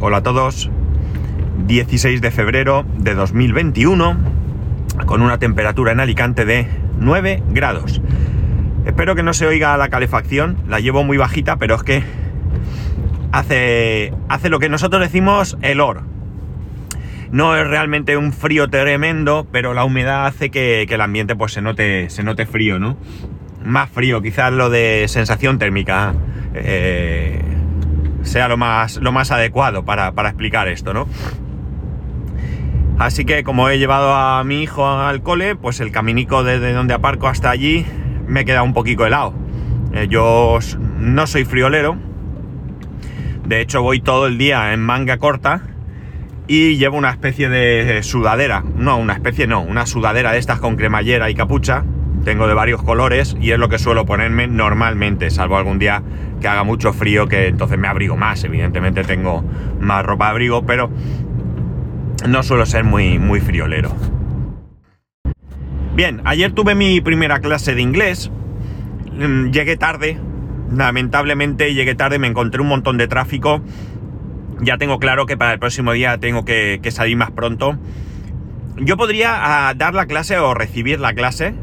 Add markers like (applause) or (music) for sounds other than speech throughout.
Hola a todos. 16 de febrero de 2021 con una temperatura en Alicante de 9 grados. Espero que no se oiga la calefacción, la llevo muy bajita, pero es que hace, hace lo que nosotros decimos el or. No es realmente un frío tremendo, pero la humedad hace que, el ambiente pues, se, note, se note frío, ¿no? Más frío, quizás lo de sensación térmica eh, sea lo más, lo más adecuado para, para explicar esto, ¿no? Así que como he llevado a mi hijo al cole, pues el caminico desde donde aparco hasta allí me queda un poquito helado. Eh, yo no soy friolero. De hecho voy todo el día en manga corta y llevo una especie de sudadera. No, una especie no, una sudadera de estas con cremallera y capucha. Tengo de varios colores y es lo que suelo ponerme normalmente, salvo algún día que haga mucho frío que entonces me abrigo más. Evidentemente tengo más ropa de abrigo, pero no suelo ser muy, muy friolero. Bien, ayer tuve mi primera clase de inglés. Mm, llegué tarde. Lamentablemente llegué tarde, me encontré un montón de tráfico. Ya tengo claro que para el próximo día tengo que, salir más pronto. Yo podría ah, dar la clase o recibir la clase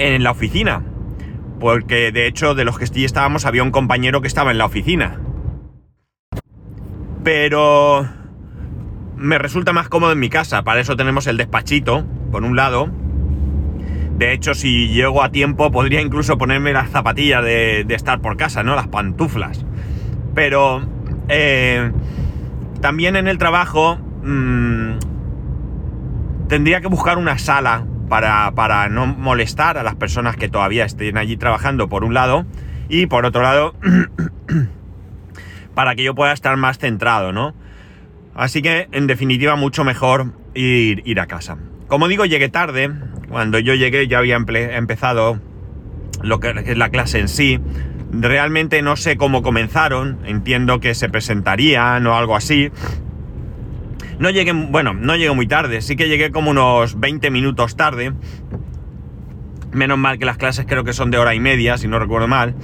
en la oficina. Porque de hecho de los que estábamos había un compañero que estaba en la oficina. Pero me resulta más cómodo en mi casa. Para eso tenemos el despachito, por un lado. De hecho, si llego a tiempo, podría incluso ponerme las zapatillas de, estar por casa, ¿no? Las pantuflas. Pero eh, también en el trabajo mm, tendría que buscar una sala para, para no molestar a las personas que todavía estén allí trabajando, por un lado. Y por otro lado, (clears throat) para que yo pueda estar más centrado, ¿no? Así que, en definitiva, mucho mejor ir, ir a casa. Como digo, llegué tarde. Cuando yo llegué ya había empezado lo que es la clase en sí. Realmente no sé cómo comenzaron. Entiendo que se presentarían o algo así. No llegué, bueno, no llegué muy tarde. Sí que llegué como unos 20 minutos tarde. Menos mal que las clases creo que son de hora y media, si no recuerdo mal.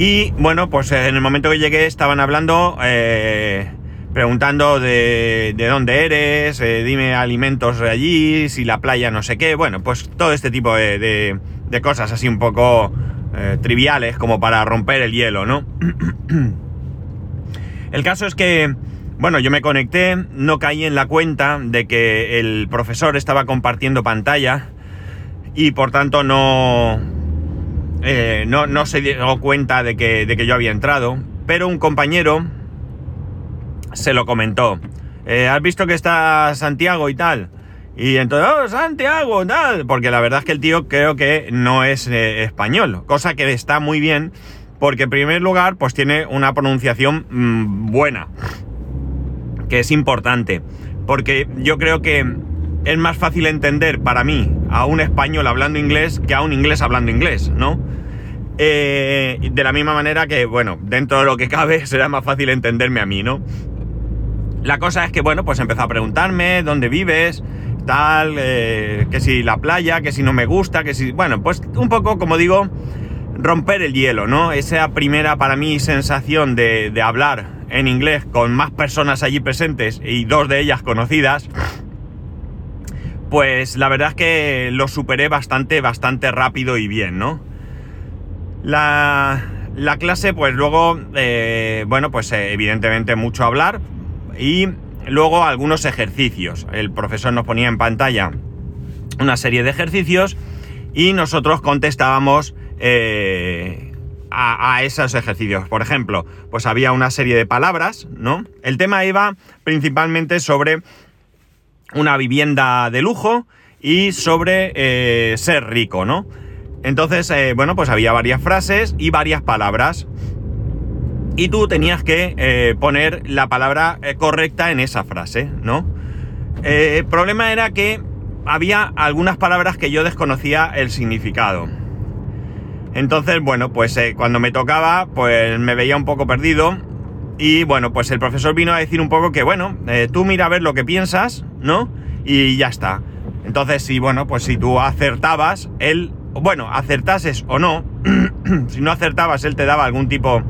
Y bueno, pues en el momento que llegué estaban hablando, eh, preguntando de, dónde eres, eh, dime alimentos de allí, si la playa no sé qué, bueno, pues todo este tipo de, cosas así un poco eh, triviales como para romper el hielo, ¿no? (clears throat) el caso es que, bueno, yo me conecté, no caí en la cuenta de que el profesor estaba compartiendo pantalla y por tanto no eh, no, se dio cuenta de que, de que, yo había entrado, pero un compañero se lo comentó. Eh, ¿Has visto que está Santiago y tal? Y entonces, oh, Santiago, tal, porque la verdad es que el tío creo que no es eh, español, cosa que está muy bien, porque en primer lugar, pues tiene una pronunciación mm, buena, que es importante, porque yo creo que es más fácil entender para mí a un español hablando inglés que a un inglés hablando inglés, ¿no? Eh, de la misma manera que, bueno, dentro de lo que cabe (laughs) será más fácil entenderme a mí, ¿no? La cosa es que, bueno, pues empezó a preguntarme dónde vives, tal, eh, que si la playa, que si no me gusta, que si... Bueno, pues un poco, como digo, romper el hielo, ¿no? Esa primera para mí sensación de, hablar en inglés con más personas allí presentes y dos de ellas conocidas pues la verdad es que lo superé bastante, bastante rápido y bien, ¿no? La, clase, pues luego, eh, bueno, pues eh, evidentemente mucho hablar y luego algunos ejercicios. El profesor nos ponía en pantalla una serie de ejercicios y nosotros contestábamos eh, a, esos ejercicios. Por ejemplo, pues había una serie de palabras, ¿no? El tema iba principalmente sobre una vivienda de lujo y sobre eh, ser rico, ¿no? Entonces, eh, bueno, pues había varias frases y varias palabras. Y tú tenías que poner la palabra correcta en esa frase, ¿no? el problema era que había algunas palabras que yo desconocía el significado. Entonces, bueno, pues cuando me tocaba, pues me veía un poco perdido y bueno, pues el profesor vino a decir un poco que, bueno, eh, tú mira a ver lo que piensas, ¿no? Y ya está. Entonces, si, bueno, pues si tú acertabas, él, bueno, acertases o no, (clears throat) si no acertabas, él te daba algún tipo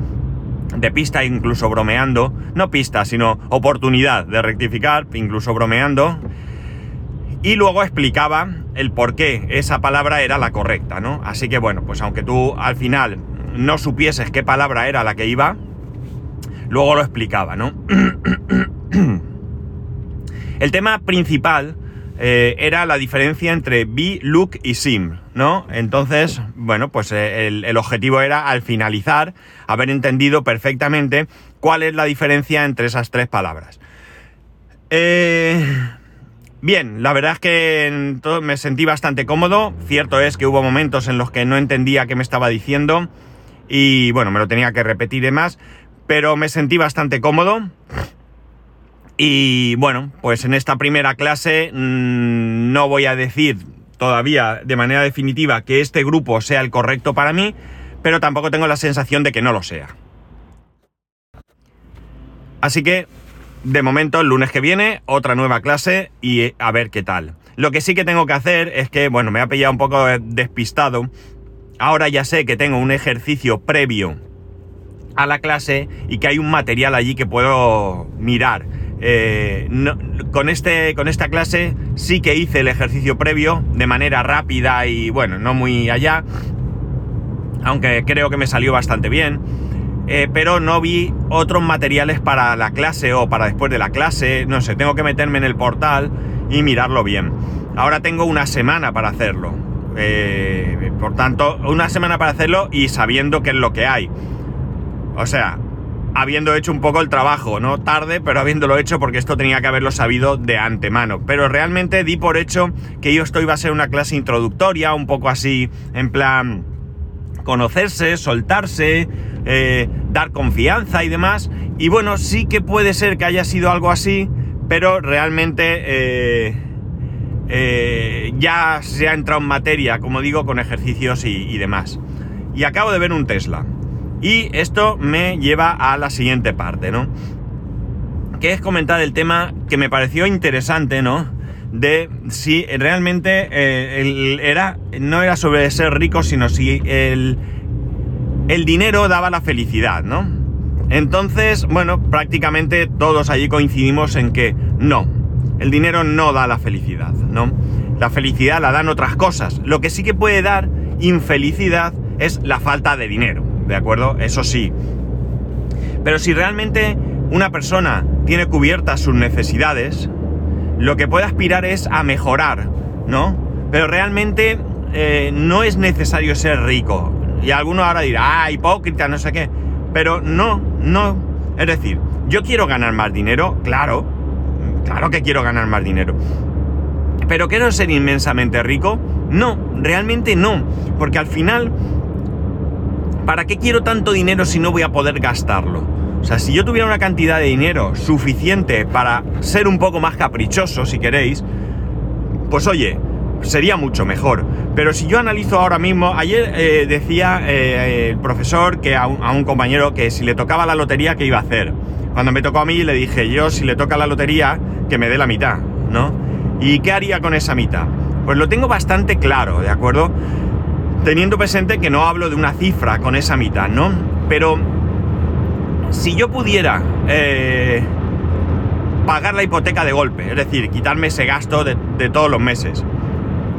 de pista, incluso bromeando, no pista, sino oportunidad de rectificar, incluso bromeando, y luego explicaba el por qué esa palabra era la correcta, ¿no? Así que bueno, pues aunque tú al final no supieses qué palabra era la que iba, luego lo explicaba, ¿no? (clears throat) el tema principal eh, era la diferencia entre be, look y sim, ¿no? Entonces, bueno, pues eh, el, objetivo era al finalizar haber entendido perfectamente cuál es la diferencia entre esas tres palabras. Eh, bien, la verdad es que me sentí bastante cómodo. Cierto es que hubo momentos en los que no entendía qué me estaba diciendo y bueno, me lo tenía que repetir y pero me sentí bastante cómodo. Y bueno, pues en esta primera clase mmm, no voy a decir todavía de manera definitiva que este grupo sea el correcto para mí, pero tampoco tengo la sensación de que no lo sea. Así que, de momento, el lunes que viene, otra nueva clase y a ver qué tal. Lo que sí que tengo que hacer es que, bueno, me ha pillado un poco despistado. Ahora ya sé que tengo un ejercicio previo a la clase y que hay un material allí que puedo mirar. Eh, con, este, con esta clase sí que hice el ejercicio previo de manera rápida y bueno, no muy allá, aunque creo que me salió bastante bien. Eh, pero no vi otros materiales para la clase o para después de la clase, no sé, tengo que meterme en el portal y mirarlo bien. Ahora tengo una semana para hacerlo. Eh, por tanto, una semana para hacerlo y sabiendo qué es lo que hay. O sea, habiendo hecho un poco el trabajo, ¿no? Tarde, pero habiéndolo hecho porque esto tenía que haberlo sabido de antemano. Pero realmente di por hecho que yo esto iba a ser una clase introductoria, un poco así, en plan, conocerse, soltarse, eh, dar confianza y demás. Y bueno, sí que puede ser que haya sido algo así, pero realmente eh, eh, ya se ha entrado en materia, como digo, con ejercicios y, y demás. Y acabo de ver un Tesla. Y esto me lleva a la siguiente parte, ¿no? Que es comentar el tema que me pareció interesante, ¿no? De si realmente era, no era sobre ser rico, sino si el, el dinero daba la felicidad, ¿no? Entonces, bueno, prácticamente todos allí coincidimos en que no, el dinero no da la felicidad, ¿no? La felicidad la dan otras cosas. Lo que sí que puede dar infelicidad es la falta de dinero. ¿de acuerdo? Eso sí. Pero si realmente una persona tiene cubiertas sus necesidades, lo que puede aspirar es a mejorar, ¿no? Pero realmente eh, no es necesario ser rico. Y alguno ahora dirá, ah, hipócrita, no sé qué. Pero no, no. Es decir, yo quiero ganar más dinero, claro. Claro que quiero ganar más dinero. Pero quiero ser inmensamente rico. No, realmente no. Porque al final ¿para qué quiero tanto dinero si no voy a poder gastarlo? O sea, si yo tuviera una cantidad de dinero suficiente para ser un poco más caprichoso, si queréis, pues oye, sería mucho mejor. Pero si yo analizo ahora mismo, ayer eh, decía eh, el profesor que a un, compañero que si le tocaba la lotería, ¿qué iba a hacer? Cuando me tocó a mí, le dije yo, si le toca la lotería, que me dé la mitad, ¿no? ¿Y qué haría con esa mitad? Pues lo tengo bastante claro, ¿de acuerdo? teniendo presente que no hablo de una cifra con esa mitad, ¿no? Pero si yo pudiera eh, pagar la hipoteca de golpe, es decir, quitarme ese gasto de, todos los meses,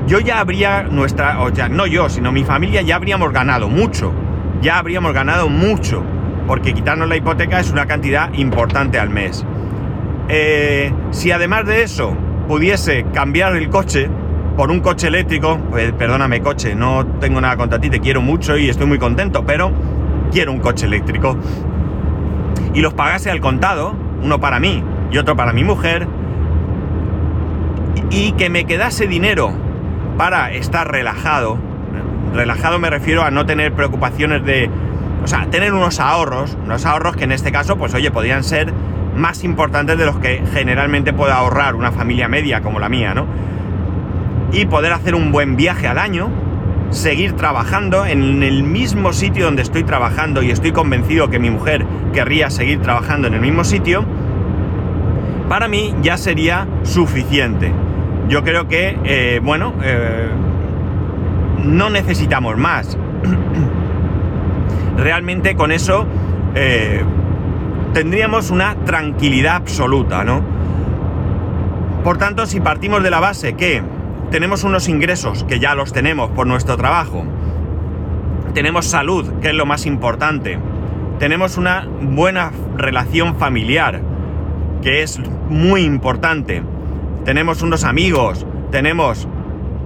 yo ya habría nuestra, o ya no yo, sino mi familia ya habríamos ganado mucho, ya habríamos ganado mucho, porque quitarnos la hipoteca es una cantidad importante al mes. Eh, si además de eso pudiese cambiar el coche, por un coche eléctrico, pues perdóname coche, no tengo nada contra ti, te quiero mucho y estoy muy contento, pero quiero un coche eléctrico. Y los pagase al contado, uno para mí y otro para mi mujer, y que me quedase dinero para estar relajado. Relajado me refiero a no tener preocupaciones de... O sea, tener unos ahorros, unos ahorros que en este caso, pues oye, podrían ser más importantes de los que generalmente puede ahorrar una familia media como la mía, ¿no? y poder hacer un buen viaje al año, seguir trabajando en el mismo sitio donde estoy trabajando y estoy convencido que mi mujer querría seguir trabajando en el mismo sitio, para mí ya sería suficiente. Yo creo que, eh, bueno, eh, no necesitamos más. (clears throat) Realmente con eso eh, tendríamos una tranquilidad absoluta, ¿no? Por tanto, si partimos de la base que tenemos unos ingresos, que ya los tenemos por nuestro trabajo, tenemos salud, que es lo más importante, tenemos una buena relación familiar, que es muy importante, tenemos unos amigos, tenemos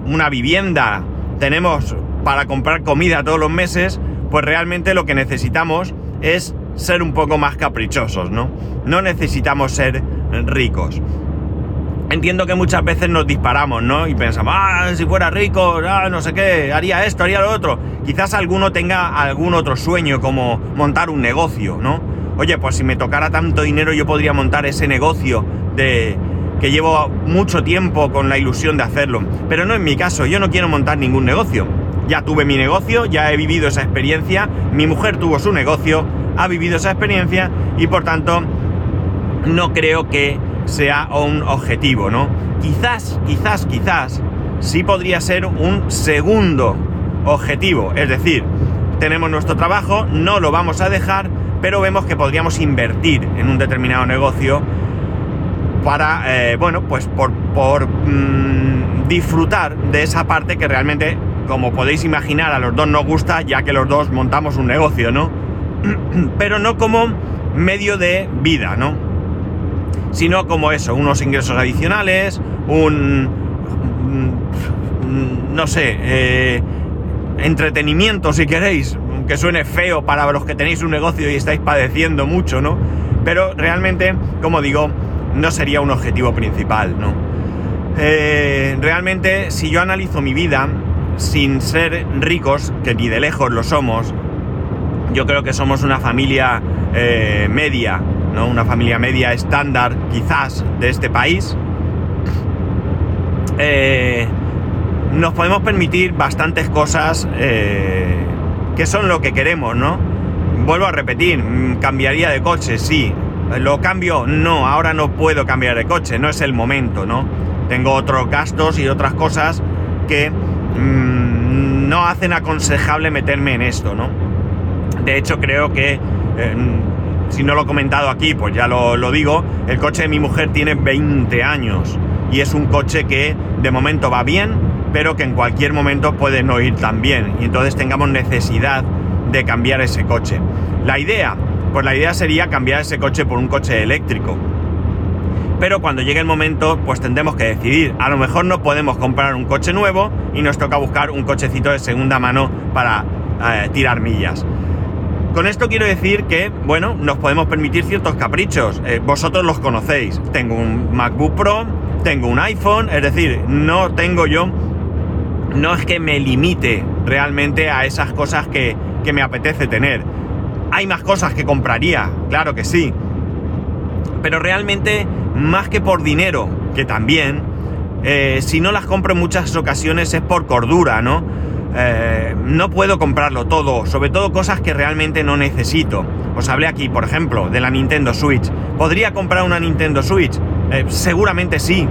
una vivienda, tenemos para comprar comida todos los meses, pues realmente lo que necesitamos es ser un poco más caprichosos, ¿no? No necesitamos ser ricos. Entiendo que muchas veces nos disparamos, ¿no? Y pensamos, ah, si fuera rico, ah, no sé qué, haría esto, haría lo otro. Quizás alguno tenga algún otro sueño como montar un negocio, ¿no? Oye, pues si me tocara tanto dinero yo podría montar ese negocio de que llevo mucho tiempo con la ilusión de hacerlo. Pero no en mi caso, yo no quiero montar ningún negocio. Ya tuve mi negocio, ya he vivido esa experiencia, mi mujer tuvo su negocio, ha vivido esa experiencia y por tanto no creo que sea un objetivo, ¿no? Quizás, quizás, quizás sí podría ser un segundo objetivo, es decir, tenemos nuestro trabajo, no lo vamos a dejar, pero vemos que podríamos invertir en un determinado negocio para, eh, bueno, pues por, por mm, disfrutar de esa parte que realmente, como podéis imaginar, a los dos nos gusta, ya que los dos montamos un negocio, ¿no? (clears throat) pero no como medio de vida, ¿no? Sino como eso, unos ingresos adicionales, un... no sé, eh, entretenimiento si queréis, que suene feo para los que tenéis un negocio y estáis padeciendo mucho, ¿no? Pero realmente, como digo, no sería un objetivo principal, ¿no? Eh, realmente, si yo analizo mi vida sin ser ricos, que ni de lejos lo somos, yo creo que somos una familia eh, media, ¿no? Una familia media estándar, quizás, de este país. Eh, nos podemos permitir bastantes cosas que son lo que queremos, ¿no? Vuelvo a repetir, mm, cambiaría de coche, sí. ¿Lo cambio? No, ahora no puedo cambiar de coche, no es el momento, ¿no? Tengo otros gastos y otras cosas que mm, no hacen aconsejable meterme en esto, ¿no? De hecho, creo que, eh, si no lo he comentado aquí, pues ya lo, lo digo, el coche de mi mujer tiene 20 años y es un coche que de momento va bien, pero que en cualquier momento puede no ir tan bien y entonces tengamos necesidad de cambiar ese coche. La idea, pues la idea sería cambiar ese coche por un coche eléctrico. Pero cuando llegue el momento, pues tendremos que decidir. A lo mejor no podemos comprar un coche nuevo y nos toca buscar un cochecito de segunda mano para eh, tirar millas. Con esto quiero decir que, bueno, nos podemos permitir ciertos caprichos. Eh, vosotros los conocéis. Tengo un MacBook Pro, tengo un iPhone, es decir, no tengo yo, no es que me limite realmente a esas cosas que, que me apetece tener. Hay más cosas que compraría, claro que sí. Pero realmente, más que por dinero, que también, eh, si no las compro en muchas ocasiones es por cordura, ¿no? Eh, no puedo comprarlo todo, sobre todo cosas que realmente no necesito. Os hablé aquí, por ejemplo, de la Nintendo Switch. ¿Podría comprar una Nintendo Switch? Eh, seguramente sí,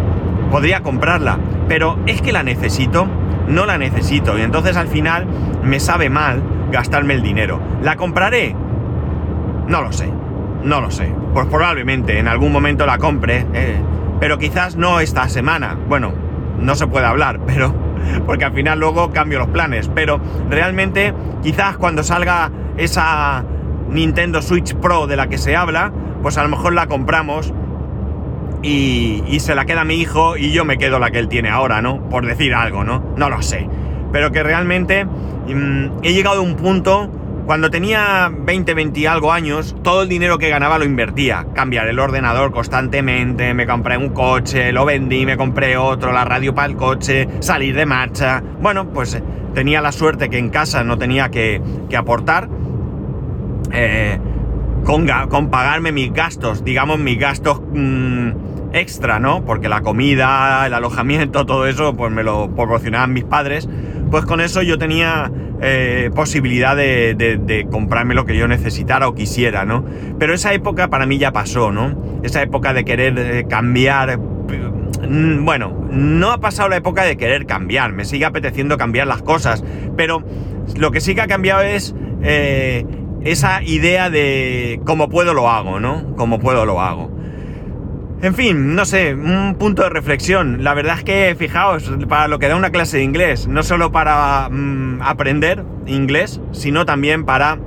podría comprarla, pero ¿es que la necesito? No la necesito y entonces al final me sabe mal gastarme el dinero. ¿La compraré? No lo sé, no lo sé. Pues probablemente en algún momento la compre, eh, pero quizás no esta semana. Bueno, no se puede hablar, (laughs) pero porque al final luego cambio los planes. Pero realmente, quizás cuando salga esa Nintendo Switch Pro de la que se habla, pues a lo mejor la compramos y, se la queda mi hijo y yo me quedo la que él tiene ahora, ¿no? Por decir algo, ¿no? No lo sé. Pero que realmente mm, he llegado a un punto cuando tenía 20, 20 y algo años, todo el dinero que ganaba lo invertía. Cambiar el ordenador constantemente, me compré un coche, lo vendí, me compré otro, la radio para el coche, salir de marcha. Bueno, pues eh, tenía la suerte que en casa no tenía que, aportar. Eh, con, pagarme mis gastos, digamos mis gastos mm, extra, ¿no? Porque la comida, el alojamiento, (laughs) todo eso, pues me lo proporcionaban mis padres. Pues con eso yo tenía eh, posibilidad de, comprarme lo que yo necesitara o quisiera, ¿no? Pero esa época para mí ya pasó, ¿no? Esa época de querer eh, cambiar... Mm, bueno, no ha pasado la época de querer cambiar, me sigue apeteciendo cambiar las cosas, pero lo que sí que ha cambiado es eh, esa idea de cómo puedo lo hago, ¿no? Como puedo lo hago. En fin, no sé, un punto de reflexión. La verdad es que, fijaos, para lo que da una clase de inglés, no solo para mm, aprender inglés, sino también para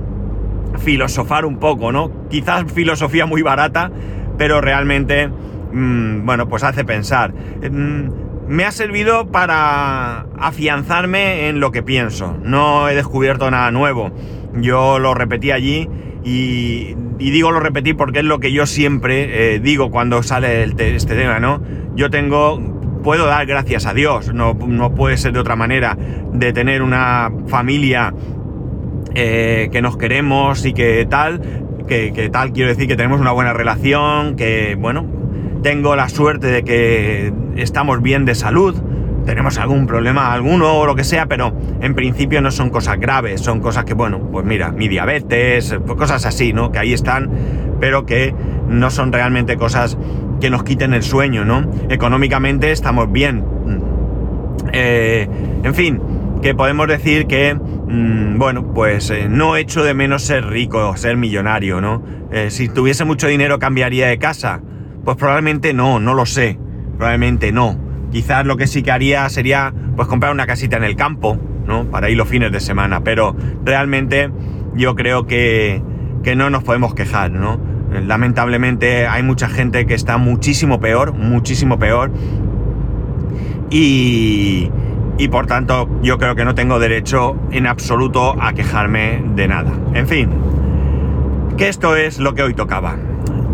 filosofar un poco, ¿no? Quizás filosofía muy barata, pero realmente, mm, bueno, pues hace pensar. Mm, me ha servido para afianzarme en lo que pienso. No he descubierto nada nuevo. Yo lo repetí allí y, digo lo repetí porque es lo que yo siempre eh, digo cuando sale este tema, ¿no? Yo tengo, puedo dar gracias a Dios, no, puede ser de otra manera, de tener una familia eh, que nos queremos y que tal, que, que, tal quiero decir que tenemos una buena relación, que bueno, tengo la suerte de que estamos bien de salud, tenemos algún problema alguno o lo que sea, pero en principio no son cosas graves, son cosas que, bueno, pues mira, mi diabetes, pues cosas así, ¿no? Que ahí están, pero que no son realmente cosas que nos quiten el sueño, ¿no? Económicamente estamos bien. Eh, en fin, que podemos decir que, mm, bueno, pues eh, no echo de menos ser rico, ser millonario, ¿no? Eh, si tuviese mucho dinero cambiaría de casa. Pues probablemente no, no lo sé. Probablemente no. Quizás lo que sí que haría sería pues comprar una casita en el campo, ¿no? Para ir los fines de semana. Pero realmente yo creo que, que no nos podemos quejar, ¿no? Lamentablemente hay mucha gente que está muchísimo peor, muchísimo peor. Y, y por tanto yo creo que no tengo derecho en absoluto a quejarme de nada. En fin, que esto es lo que hoy tocaba.